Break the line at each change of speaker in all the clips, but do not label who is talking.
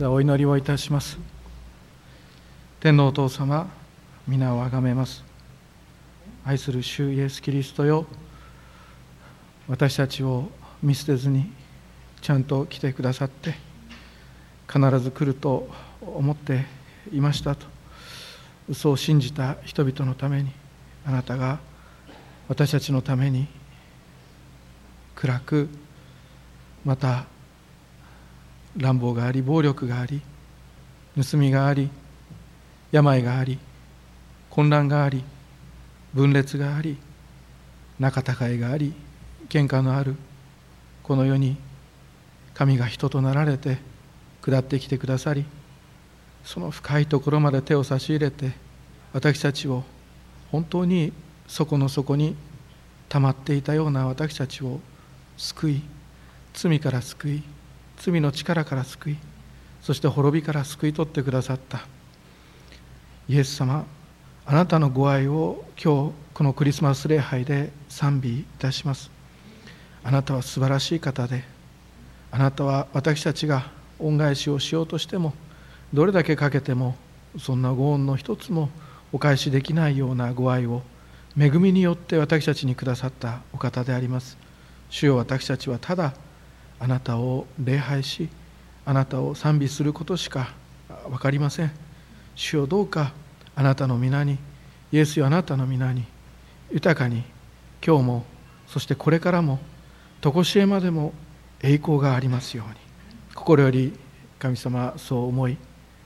ではお祈りをいたします。天皇お父様皆をあがめます。愛する主イエス・キリストよ私たちを見捨てずにちゃんと来てくださって必ず来ると思っていましたと嘘を信じた人々のためにあなたが私たちのために暗くまた乱暴があり暴力があり盗みがあり病があり混乱があり分裂があり仲違いがあり喧嘩のあるこの世に神が人となられて下ってきてくださりその深いところまで手を差し入れて私たちを本当に底の底に溜まっていたような私たちを救い罪から救い罪の力から救いそして滅びから救い取ってくださった。イエス様あなたのご愛を今日このクリスマス礼拝で賛美いたします。あなたは素晴らしい方であなたは私たちが恩返しをしようとしてもどれだけかけてもそんなご恩の一つもお返しできないようなご愛を恵みによって私たちにくださったお方であります。主よ私たちはただあなたを礼拝しあなたを賛美することしか分かりません。主よどうかあなたの皆にイエスよあなたの皆に豊かに今日もそしてこれからも常しえまでも栄光がありますように。心より神様そう思い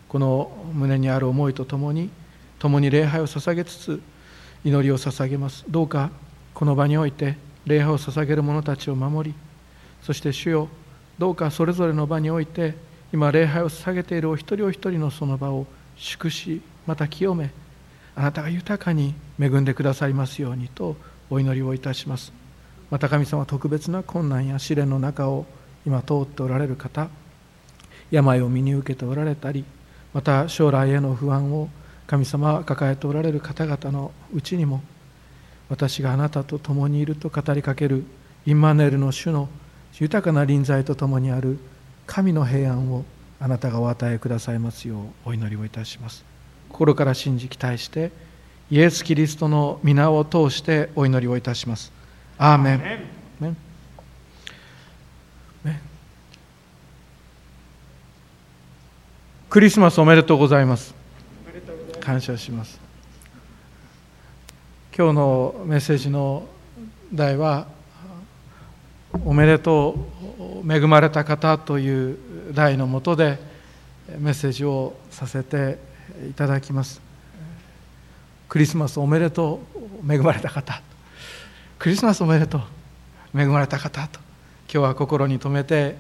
この胸にある思いとともに共に礼拝を捧げつつ祈りを捧げます。どうかこの場において礼拝を捧げる者たちを守りそして主よどうかそれぞれの場において今礼拝を捧げているお一人お一人のその場を祝しまた清めあなたが豊かに恵んでくださいますようにとお祈りをいたします。また神様特別な困難や試練の中を今通っておられる方病を身に受けておられたりまた将来への不安を神様は抱えておられる方々のうちにも私があなたと共にいると語りかけるインマネルの主の豊かな臨在とともにある神の平安をあなたがお与えくださいますようお祈りをいたします。心から信じ期待してイエス・キリストの皆を通してお祈りをいたします。アーメン。クリスマスおめでとうございます。感謝します。今日のメッセージの題は「おめでとう恵まれた方」という題のもとでメッセージをさせていただきます。クリスマスおめでとう恵まれた方。クリスマスおめでとう恵まれた方と。今日は心に留めて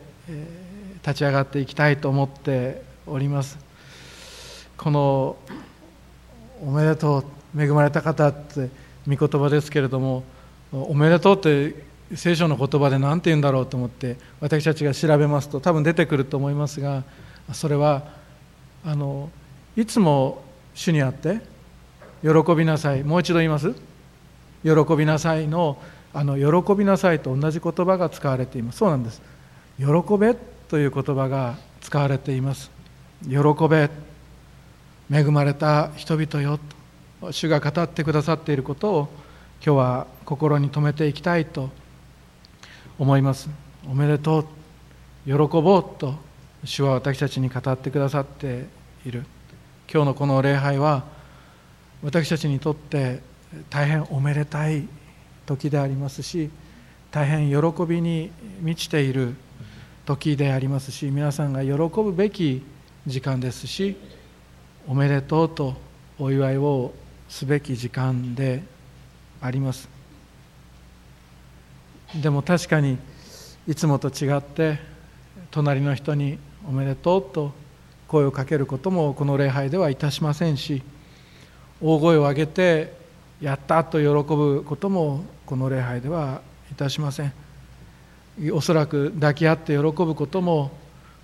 立ち上がっていきたいと思っております。このおめでとう恵まれた方って御言葉ですけれどもおめでとうって聖書の言葉で何て言うんだろうと思って私たちが調べますと多分出てくると思いますがそれはあのいつも主にあって喜びなさい。もう一度言います。喜びなさいのあの喜びなさいと同じ言葉が使われています。そうなんです。喜べという言葉が使われています。喜べ恵まれた人々よと主が語ってくださっていることを今日は心に留めていきたいと思います思います。おめでとう。喜ぼうと主は私たちに語ってくださっている。今日のこの礼拝は私たちにとって大変おめでたい時でありますし大変喜びに満ちている時でありますし皆さんが喜ぶべき時間ですしおめでとうとお祝いをすべき時間であります。でも確かにいつもと違って隣の人に「おめでとう」と声をかけることもこの礼拝ではいたしませんし大声を上げて「やった!」と喜ぶこともこの礼拝ではいたしませんおそらく抱き合って喜ぶことも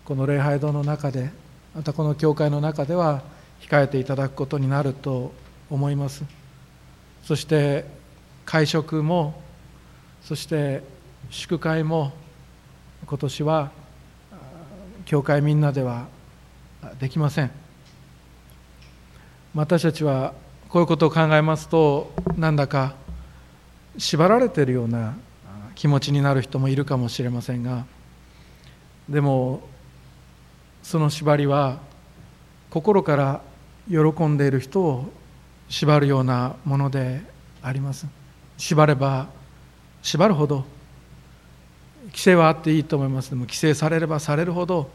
この礼拝堂の中でまたこの教会の中では控えていただくことになると思いますそして会食もそして祝会も今年は教会みんなではできません。私たちはこういうことを考えますとなんだか縛られているような気持ちになる人もいるかもしれませんがでもその縛りは心から喜んでいる人を縛るようなものであります。縛れば縛るほど規制はあっていいと思います。でも規制されればされるほど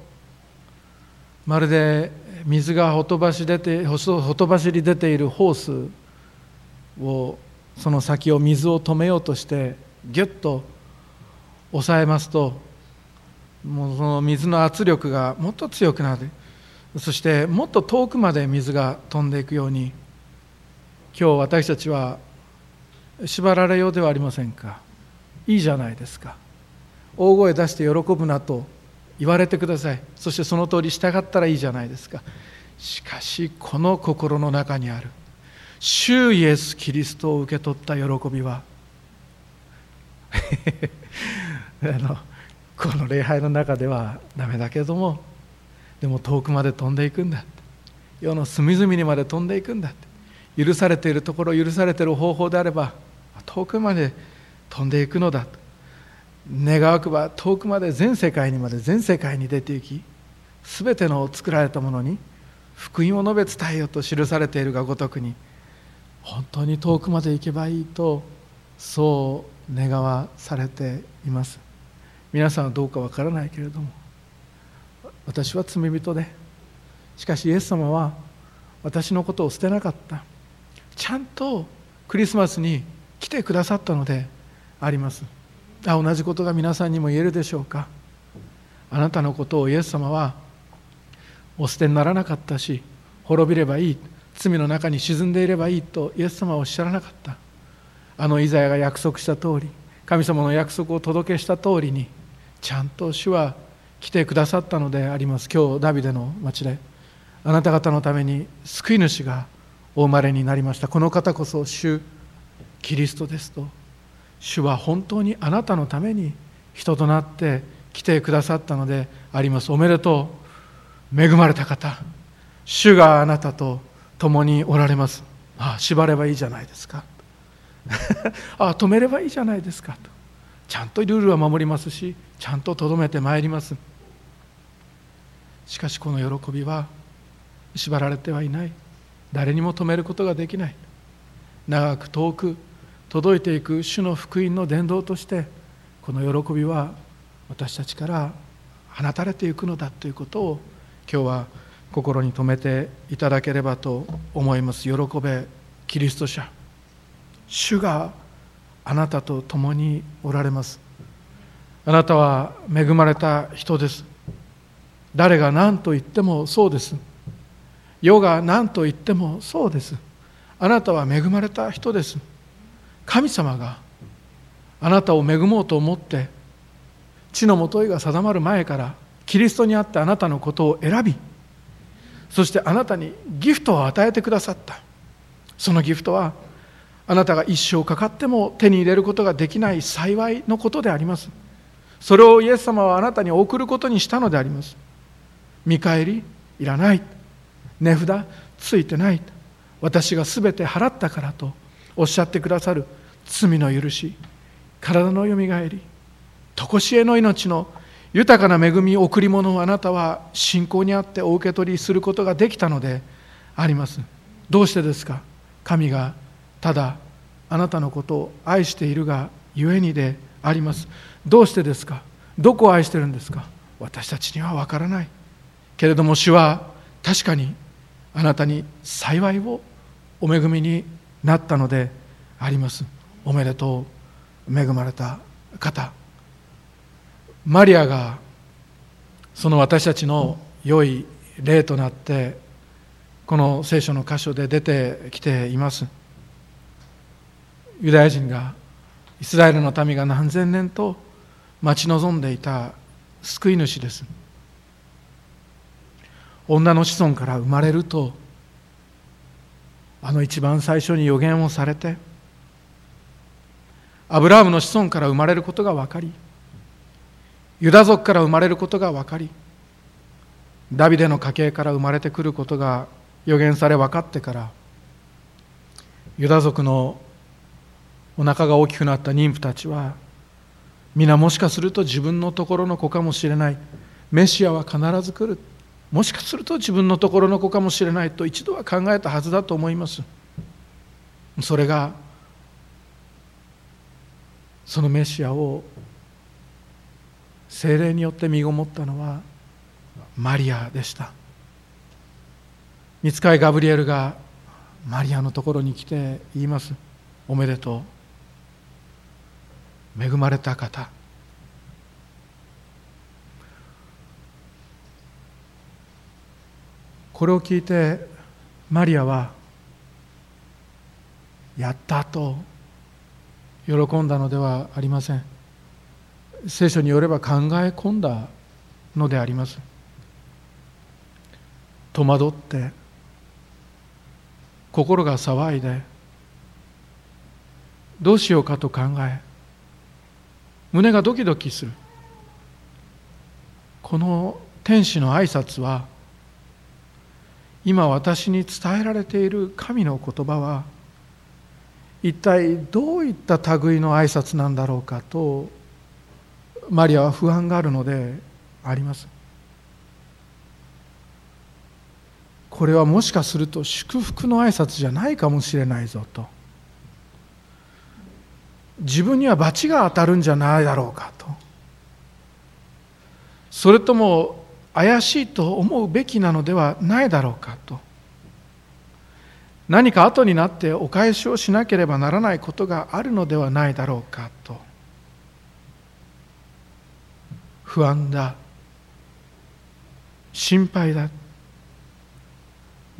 まるで水がほとばし出てほとばしり出ているホースをその先を水を止めようとしてギュッと押さえますともうその水の圧力がもっと強くなる。そしてもっと遠くまで水が飛んでいくように今日私たちは縛られようではありませんか。いいじゃないですか。大声出して喜ぶなと言われてください。そしてその通り従ったらいいじゃないですか。しかしこの心の中にある。主イエス・キリストを受け取った喜びは。あのこの礼拝の中ではダメだけどもでも遠くまで飛んでいくんだ世の隅々にまで飛んでいくんだ許されているところ許されている方法であれば遠くまで飛んでいくのだ。と願わくば遠くまで全世界にまで全世界に出て行き全ての作られたものに福音を述べ伝えよと記されているがごとくに本当に遠くまで行けばいいとそう願わされています。皆さんはどうかわからないけれども私は罪人でしかしイエス様は私のことを捨てなかった。ちゃんとクリスマスに来てくださったのであります。あ同じことが皆さんにも言えるでしょうか。あなたのことをイエス様はお捨てにならなかったし滅びればいい罪の中に沈んでいればいいとイエス様はおっしゃらなかった。あのイザヤが約束した通り神様の約束を届けした通りにちゃんと主は来てくださったのであります。今日ダビデの町であなた方のために救い主がお生まれになりました。この方こそ主キリストですと主は本当にあなたのために人となって来てくださったのであります。おめでとう。恵まれた方。主があなたと共におられます。ああ縛ればいいじゃないですか。ああ止めればいいじゃないですか。と。ちゃんとルールは守りますしちゃんととどめてまいります。しかしこの喜びは縛られてはいない。誰にも止めることができない。長く遠く届いていく主の福音の伝道としてこの喜びは私たちから放たれていくのだということを今日は心に留めていただければと思います。喜べキリスト者主があなたと共におられます。あなたは恵まれた人です。誰が何と言ってもそうです。世が何と言ってもそうです。あなたは恵まれた人です。神様があなたを恵もうと思って地のもといが定まる前からキリストにあってあなたのことを選びそしてあなたにギフトを与えてくださった。そのギフトはあなたが一生かかっても手に入れることができない幸いのことであります。それをイエス様はあなたに送ることにしたのであります。見返りいらない。値札ついてない。私が全て払ったからとおっしゃってくださる。罪の許し体のよみがえり常しえの命の豊かな恵み贈り物をあなたは信仰にあってお受け取りすることができたのであります。どうしてですか？神がただあなたのことを愛しているがゆえにであります。どうしてですか？どこを愛してるんですか？私たちには分からない。けれども主は確かにあなたに幸いをお恵みになったのであります。おめでとう。恵まれた方。マリアがその私たちの良い例となってこの聖書の箇所で出てきています。ユダヤ人がイスラエルの民が何千年と待ち望んでいた救い主です。女の子孫から生まれるとあの一番最初に予言をされてアブラハムの子孫から生まれることが分かりユダ族から生まれることが分かりダビデの家系から生まれてくることが予言され分かってからユダ族のお腹が大きくなった妊婦たちは皆もしかすると自分のところの子かもしれないメシアは必ず来る。もしかすると自分のところの子かもしれないと一度は考えたはずだと思います。それがそのメシアを精霊によって身ごもったのはマリアでした。見つかいガブリエルがマリアのところに来て言います。おめでとう。恵まれた方。これを聞いてマリアはやったと喜んだのではありません。聖書によれば考え込んだのであります。戸惑って心が騒いでどうしようかと考え胸がドキドキする。この天使の挨拶は今私に伝えられている神の言葉は一体どういった類の挨拶なんだろうかとマリアは不安があるのであります。これはもしかすると祝福の挨拶じゃないかもしれないぞと。自分には罰が当たるんじゃないだろうかと。それとも怪しいと思うべきなのではないだろうかと。何か後になってお返しをしなければならないことがあるのではないだろうかと。不安だ。心配だ。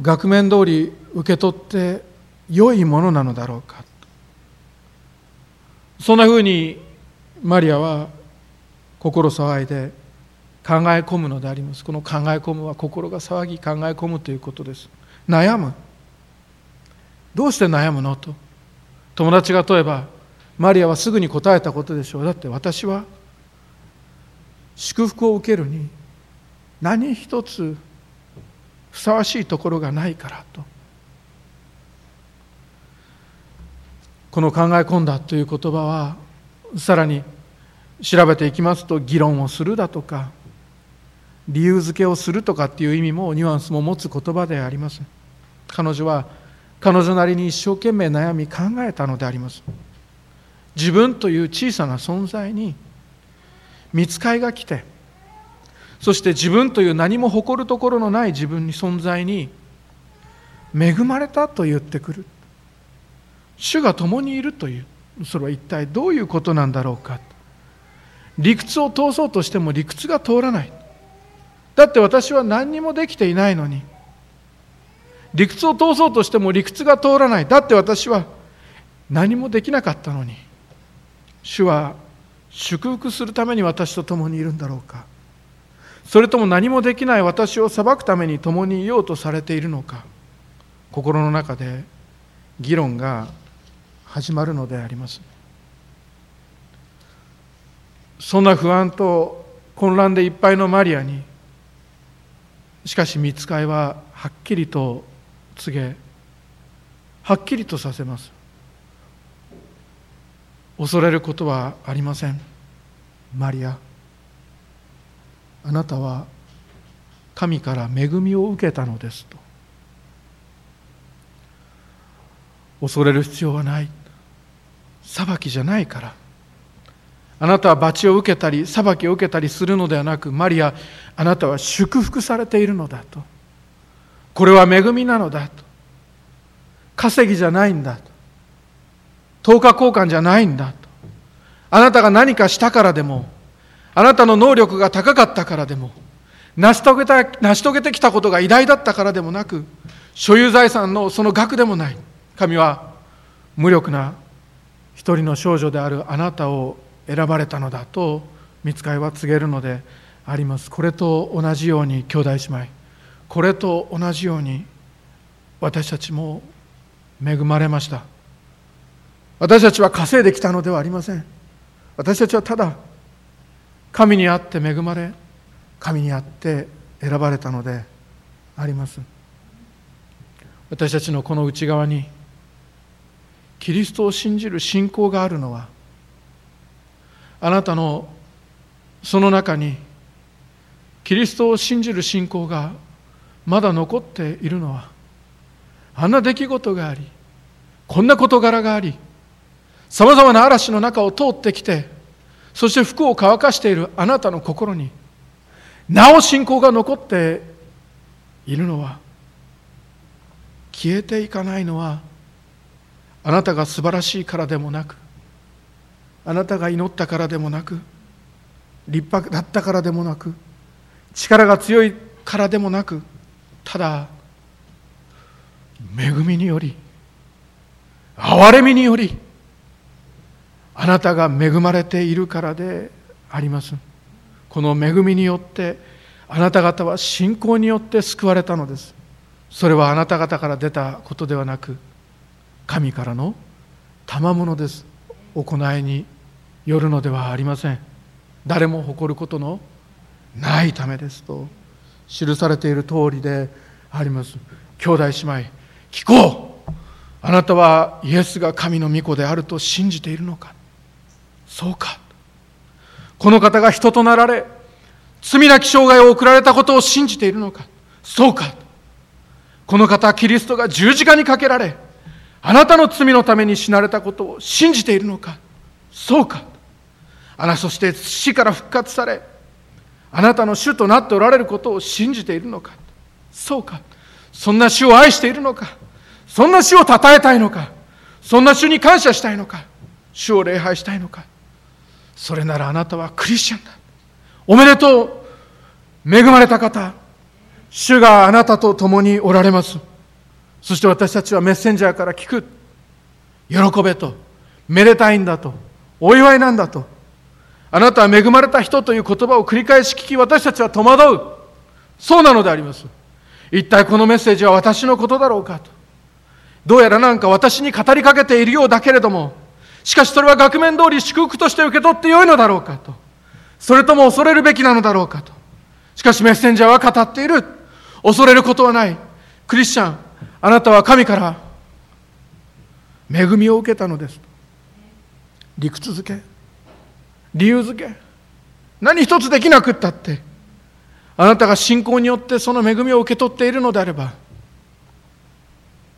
額面通り受け取って良いものなのだろうか。そんなふうにマリアは心騒いで考え込むのであります。この考え込むは心が騒ぎ考え込むということです。悩む。どうして悩むのと。友達が問えばマリアはすぐに答えたことでしょう。だって私は祝福を受けるに何一つふさわしいところがないからと。この考え込んだという言葉はさらに調べていきますと議論をするだとか理由付けをするとかっていう意味もニュアンスも持つ言葉であります。彼女は彼女なりに一生懸命悩み考えたのであります。自分という小さな存在に見つかいが来てそして自分という何も誇るところのない自分に存在に恵まれたと言ってくる。主が共にいるというそれは一体どういうことなんだろうか。理屈を通そうとしても理屈が通らない。だって私は何にもできていないのに。理屈を通そうとしても理屈が通らない。だって私は何もできなかったのに。主は祝福するために私と共にいるんだろうか。それとも何もできない。私を裁くために共にいようとされているのか。心の中で議論が始まるのであります。そんな不安と混乱でいっぱいのマリアにしかし見つかいははっきりと告げはっきりとさせます。恐れることはありません。マリアあなたは神から恵みを受けたのですと。恐れる必要はない。裁きじゃないから。あなたは罰を受けたり裁きを受けたりするのではなくマリアあなたは祝福されているのだと。これは恵みなのだと。稼ぎじゃないんだと。10日交換じゃないんだと。あなたが何かしたからでもあなたの能力が高かったからでも成し遂げた成し遂げてきたことが偉大だったからでもなく所有財産のその額でもない。神は無力な一人の少女であるあなたを選ばれたのだと見つかいは告げるのであります。これと同じように兄弟姉妹。これと同じように私たちも恵まれました。私たちは稼いできたのではありません。私たちはただ神にあって恵まれ神にあって選ばれたのであります。私たちのこの内側にキリストを信じる信仰があるのはあなたのその中にキリストを信じる信仰がまだ残っているのはあんな出来事がありこんな事柄がありさまざまな嵐の中を通ってきてそして服を乾かしているあなたの心になお信仰が残っているのは消えていかないのはあなたが素晴らしいからでもなくあなたが祈ったからでもなく立派だったからでもなく力が強いからでもなくただ恵みにより憐れみによりあなたが恵まれているからであります。この恵みによってあなた方は信仰によって救われたのです。それはあなた方から出たことではなく神からの賜物です。行いによるのではありません。誰も誇ることのないためですと記されている通りであります。兄弟姉妹聞こう。あなたはイエスが神の御子であると信じているのか。そうか。この方が人となられ罪なき生涯を送られたことを信じているのか。そうか。この方キリストが十字架にかけられあなたの罪のために死なれたことを信じているのか。そうか。あなそして死から復活されあなたの主となっておられることを信じているのか。そうか。そんな主を愛しているのか。そんな主を称えたいのか。そんな主に感謝したいのか。主を礼拝したいのか。それならあなたはクリスチャンだ。おめでとう恵まれた方。主があなたと共におられます。そして私たちはメッセンジャーから聞く。喜べと。めでたいんだと。お祝いなんだと。あなたは恵まれた人という言葉を繰り返し聞き私たちは戸惑う。そうなのであります。一体このメッセージは私のことだろうかと。どうやらなんか私に語りかけているようだけれどもしかしそれは額面通り祝福として受け取ってよいのだろうかと。それとも恐れるべきなのだろうかと。しかしメッセンジャーは語っている。恐れることはない。クリスチャンあなたは神から恵みを受けたのです理屈づけ。理由づけ。何一つできなくったって。あなたが信仰によってその恵みを受け取っているのであれば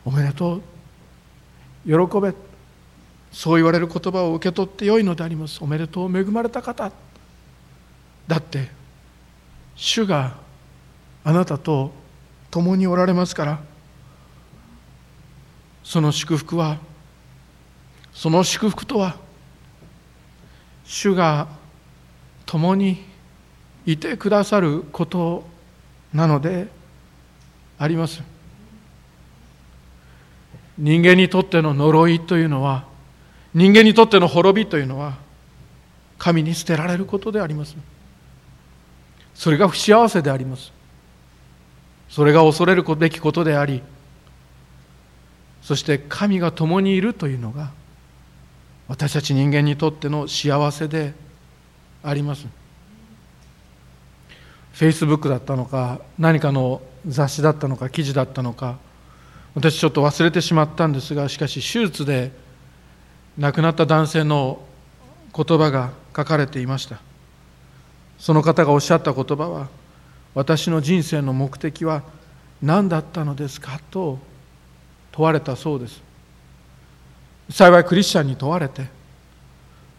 おめでとう。喜べそう言われる言葉を受け取ってよいのであります。おめでとう恵まれた方。だって主があなたと共におられますからその祝福はその祝福とは主が共にいてくださることなのであります。人間にとっての呪いというのは人間にとっての滅びというのは神に捨てられることであります。それが不幸せであります。それが恐れるべきことでありそして神が共にいるというのが私たち人間にとっての幸せであります。フェイスブックだったのか何かの雑誌だったのか記事だったのか私ちょっと忘れてしまったんですがしかし手術で亡くなった男性の言葉が書かれていました。その方がおっしゃった言葉は私の人生の目的は何だったのですかと問われたそうです。幸いクリスチャンに問われて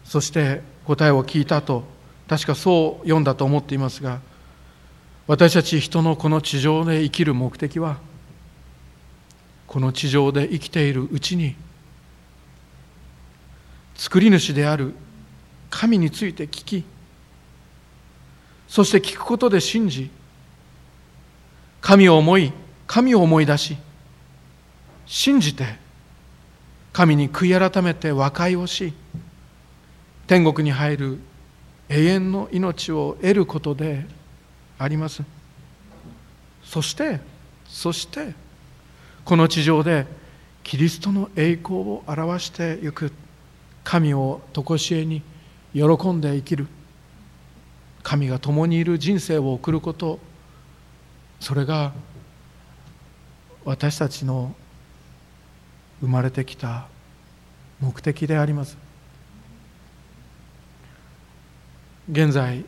そして答えを聞いたと確かそう読んだと思っていますが私たち人のこの地上で生きる目的はこの地上で生きているうちに作り主である神について聞きそして聞くことで信じ神を思い神を思い出し信じて神に悔い改めて和解をし天国に入る永遠の命を得ることであります。そしてそしてこの地上でキリストの栄光を表してゆく神を常しえに喜んで生きる。神が共にいる人生を送ること。それが私たちの生まれてきた目的であります。現在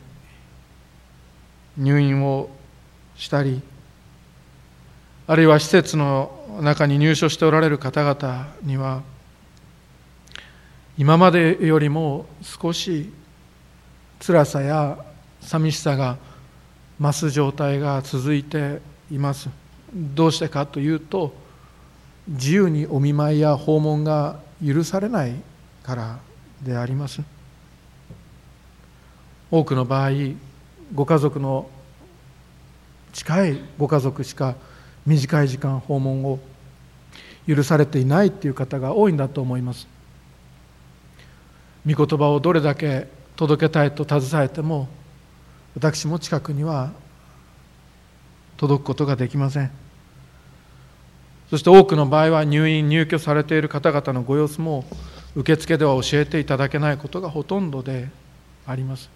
入院をしたりあるいは施設の中に入所しておられる方々には今までよりも少し辛さや寂しさが増す状態が続いています。どうしてかというと自由にお見舞いや訪問が許されないからであります。多くの場合ご家族の近いご家族しか短い時間訪問を許されていないという方が多いんだと思います。御言葉をどれだけ届けたいと携えても私も近くには届くことができません。そして多くの場合は入院入居されている方々のご様子も受付では教えていただけないことがほとんどであります。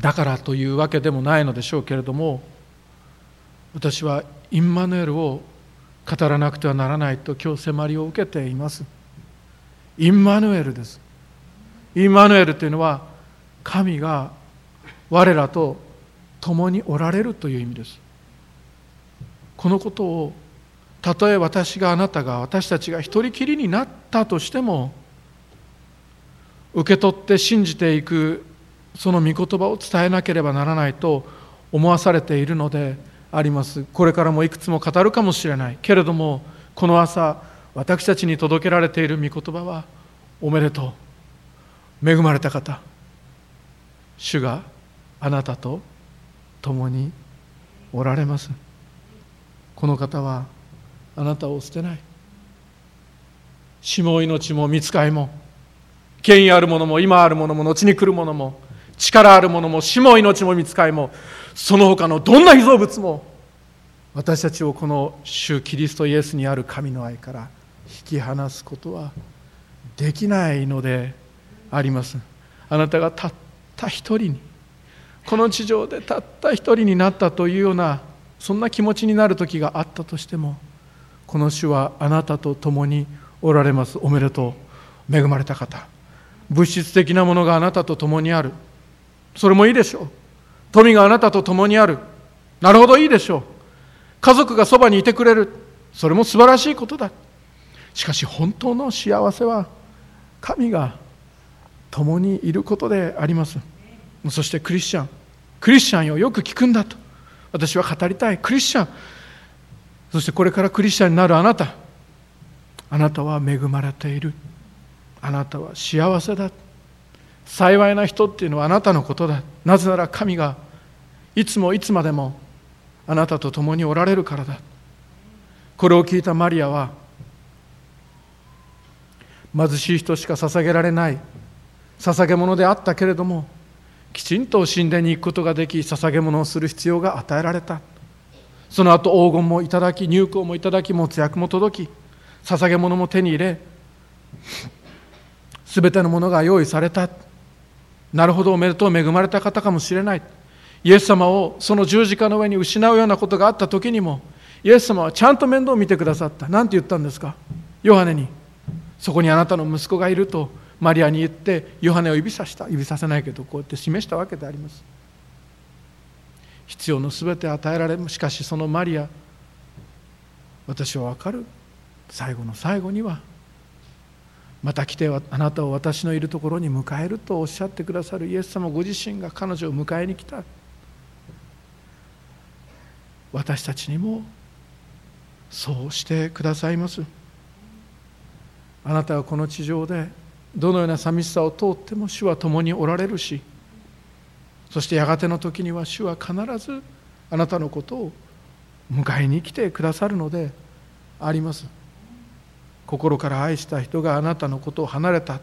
だからというわけでもないのでしょうけれども私はインマヌエルを語らなくてはならないと今日迫りを受けています。インマヌエルです。インマヌエルというのは神が我らと共におられるという意味です。このことをたとえ私があなたが私たちが一人きりになったとしても受け取って信じていくその御言葉を伝えなければならないと思わされているのであります。これからもいくつも語るかもしれない。けれどもこの朝私たちに届けられている御言葉はおめでとう。恵まれた方主があなたと共におられます。この方はあなたを捨てない。死も命も見つかいも権威あるものも今あるものも後に来るものも力あるものも死も命も見つかいもその他のどんな被造物も私たちをこの主キリストイエスにある神の愛から引き離すことはできないのであります。あなたがたった一人にこの地上でたった一人になったというようなそんな気持ちになる時があったとしてもこの主はあなたと共におられます。おめでとう。恵まれた方。物質的なものがあなたと共にある。それもいいでしょう。富があなたと共にある。なるほどいいでしょう。家族がそばにいてくれる。それも素晴らしいことだ。しかし本当の幸せは神が共にいることであります。そしてクリスチャン。クリスチャンよ。よく聞くんだと。私は語りたい。クリスチャン。そしてこれからクリスチャンになるあなた。あなたは恵まれている。あなたは幸せだ。幸いな人っていうのはあなたのことだ。なぜなら神がいつもいつまでもあなたと共におられるからだ。これを聞いたマリアは貧しい人しか捧げられない。捧げ物であったけれどもきちんと神殿に行くことができ捧げ物をする必要が与えられた。その後黄金もいただき入香もいただきもつ薬も届き捧げ物も手に入れすべてのものが用意された。なるほどおめでとう恵まれた方かもしれない。イエス様をその十字架の上に失うようなことがあった時にもイエス様はちゃんと面倒を見てくださった。何て言ったんですか？ヨハネに。そこにあなたの息子がいると。マリアに言ってヨハネを指さした。指させないけどこうやって示したわけであります。必要の全て与えられしかしそのマリア私は分かる。最後の最後にはまた来てあなたを私のいるところに迎えるとおっしゃってくださる。イエス様ご自身が彼女を迎えに来た。私たちにもそうしてくださいます。あなたはこの地上でどのような寂しさを通っても主は共におられるしそしてやがての時には主は必ずあなたのことを迎えに来てくださるのであります。心から愛した人があなたのことを離れた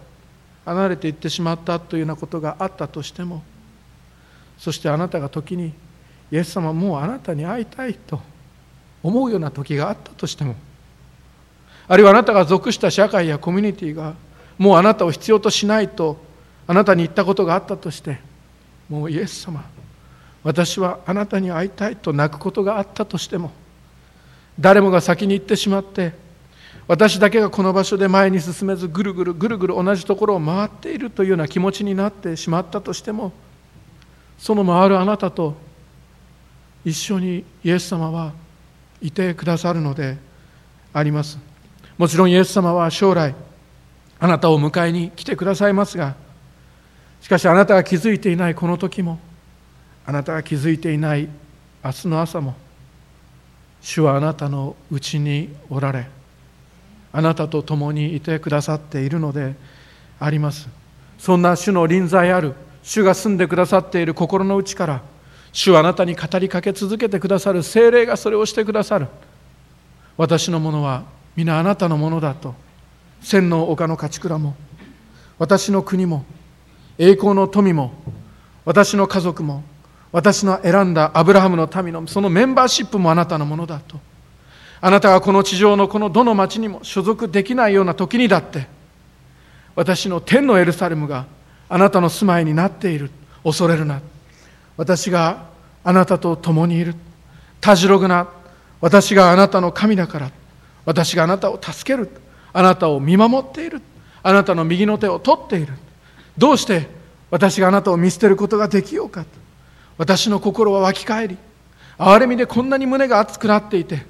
離れていってしまったというようなことがあったとしてもそしてあなたが時にイエス様もうあなたに会いたいと思うような時があったとしてもあるいはあなたが属した社会やコミュニティがもうあなたを必要としないとあなたに言ったことがあったとしてもうイエス様私はあなたに会いたいと泣くことがあったとしても誰もが先に行ってしまって私だけがこの場所で前に進めずぐるぐるぐるぐる同じところを回っているというような気持ちになってしまったとしてもその回るあなたと一緒にイエス様はいてくださるのであります。もちろんイエス様は将来あなたを迎えに来てくださいますがしかしあなたが気づいていないこの時もあなたが気づいていない明日の朝も主はあなたのうちにおられあなたと共にいてくださっているのであります。そんな主の臨在ある主が住んでくださっている心の内から主はあなたに語りかけ続けてくださる精霊がそれをしてくださる。私のものは皆あなたのものだと千の丘の勝ち倉も私の国も栄光の富も私の家族も私の選んだアブラハムの民のそのメンバーシップもあなたのものだと。あなたがこの地上のこのどの町にも所属できないような時にだって私の天のエルサレムがあなたの住まいになっている恐れるな。私があなたと共にいる。たじろぐな。私があなたの神だから。私があなたを助ける。あなたを見守っている。あなたの右の手を取っている。どうして私があなたを見捨てることができようか。私の心は湧き返り憐れみでこんなに胸が熱くなっていて。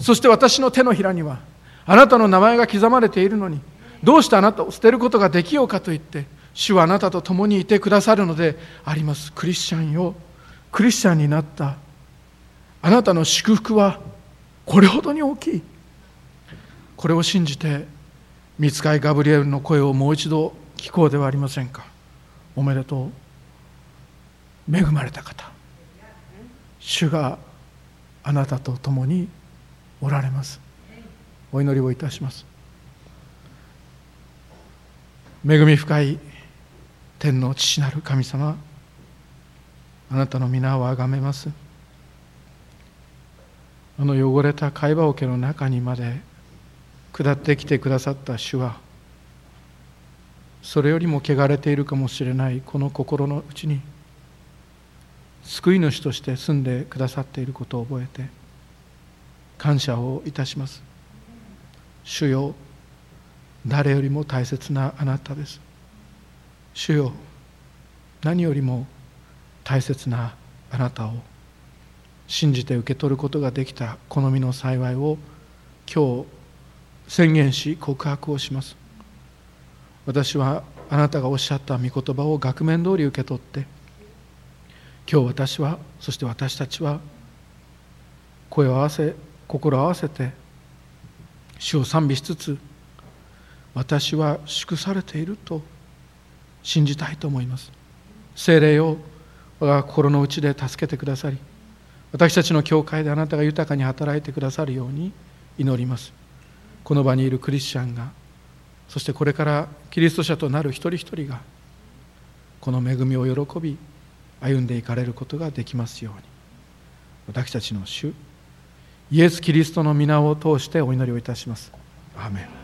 そして私の手のひらにはあなたの名前が刻まれているのにどうしてあなたを捨てることができようかと言って主はあなたと共にいてくださるのであります。クリスチャンよ。クリスチャンになった。あなたの祝福はこれほどに大きい。これを信じて見つかいガブリエルの声をもう一度聞こうではありませんか？おめでとう。恵まれた方。主があなたと共におられます。お祈りをいたします。恵み深い天の父なる神様あなたの皆をあがめます。あの汚れた貝羽桶の中にまで下ってきてくださった主はそれよりも汚れているかもしれないこの心の内に救い主として住んでくださっていることを覚えて感謝をいたします。主よ誰よりも大切なあなたです。主よ何よりも大切なあなたを信じて受け取ることができた好みの幸いを今日宣言し告白をします。私はあなたがおっしゃった御言葉を額面通り受け取って今日私はそして私たちは声を合わせ心を合わせて主を賛美しつつ私は祝されていると信じたいと思います。精霊を我が心の内で助けてくださり私たちの教会であなたが豊かに働いてくださるように祈ります。この場にいるクリスチャンがそしてこれからキリスト者となる一人一人がこの恵みを喜び歩んでいかれることができますように私たちの主イエス・キリストの皆を通してお祈りをいたします。アーメン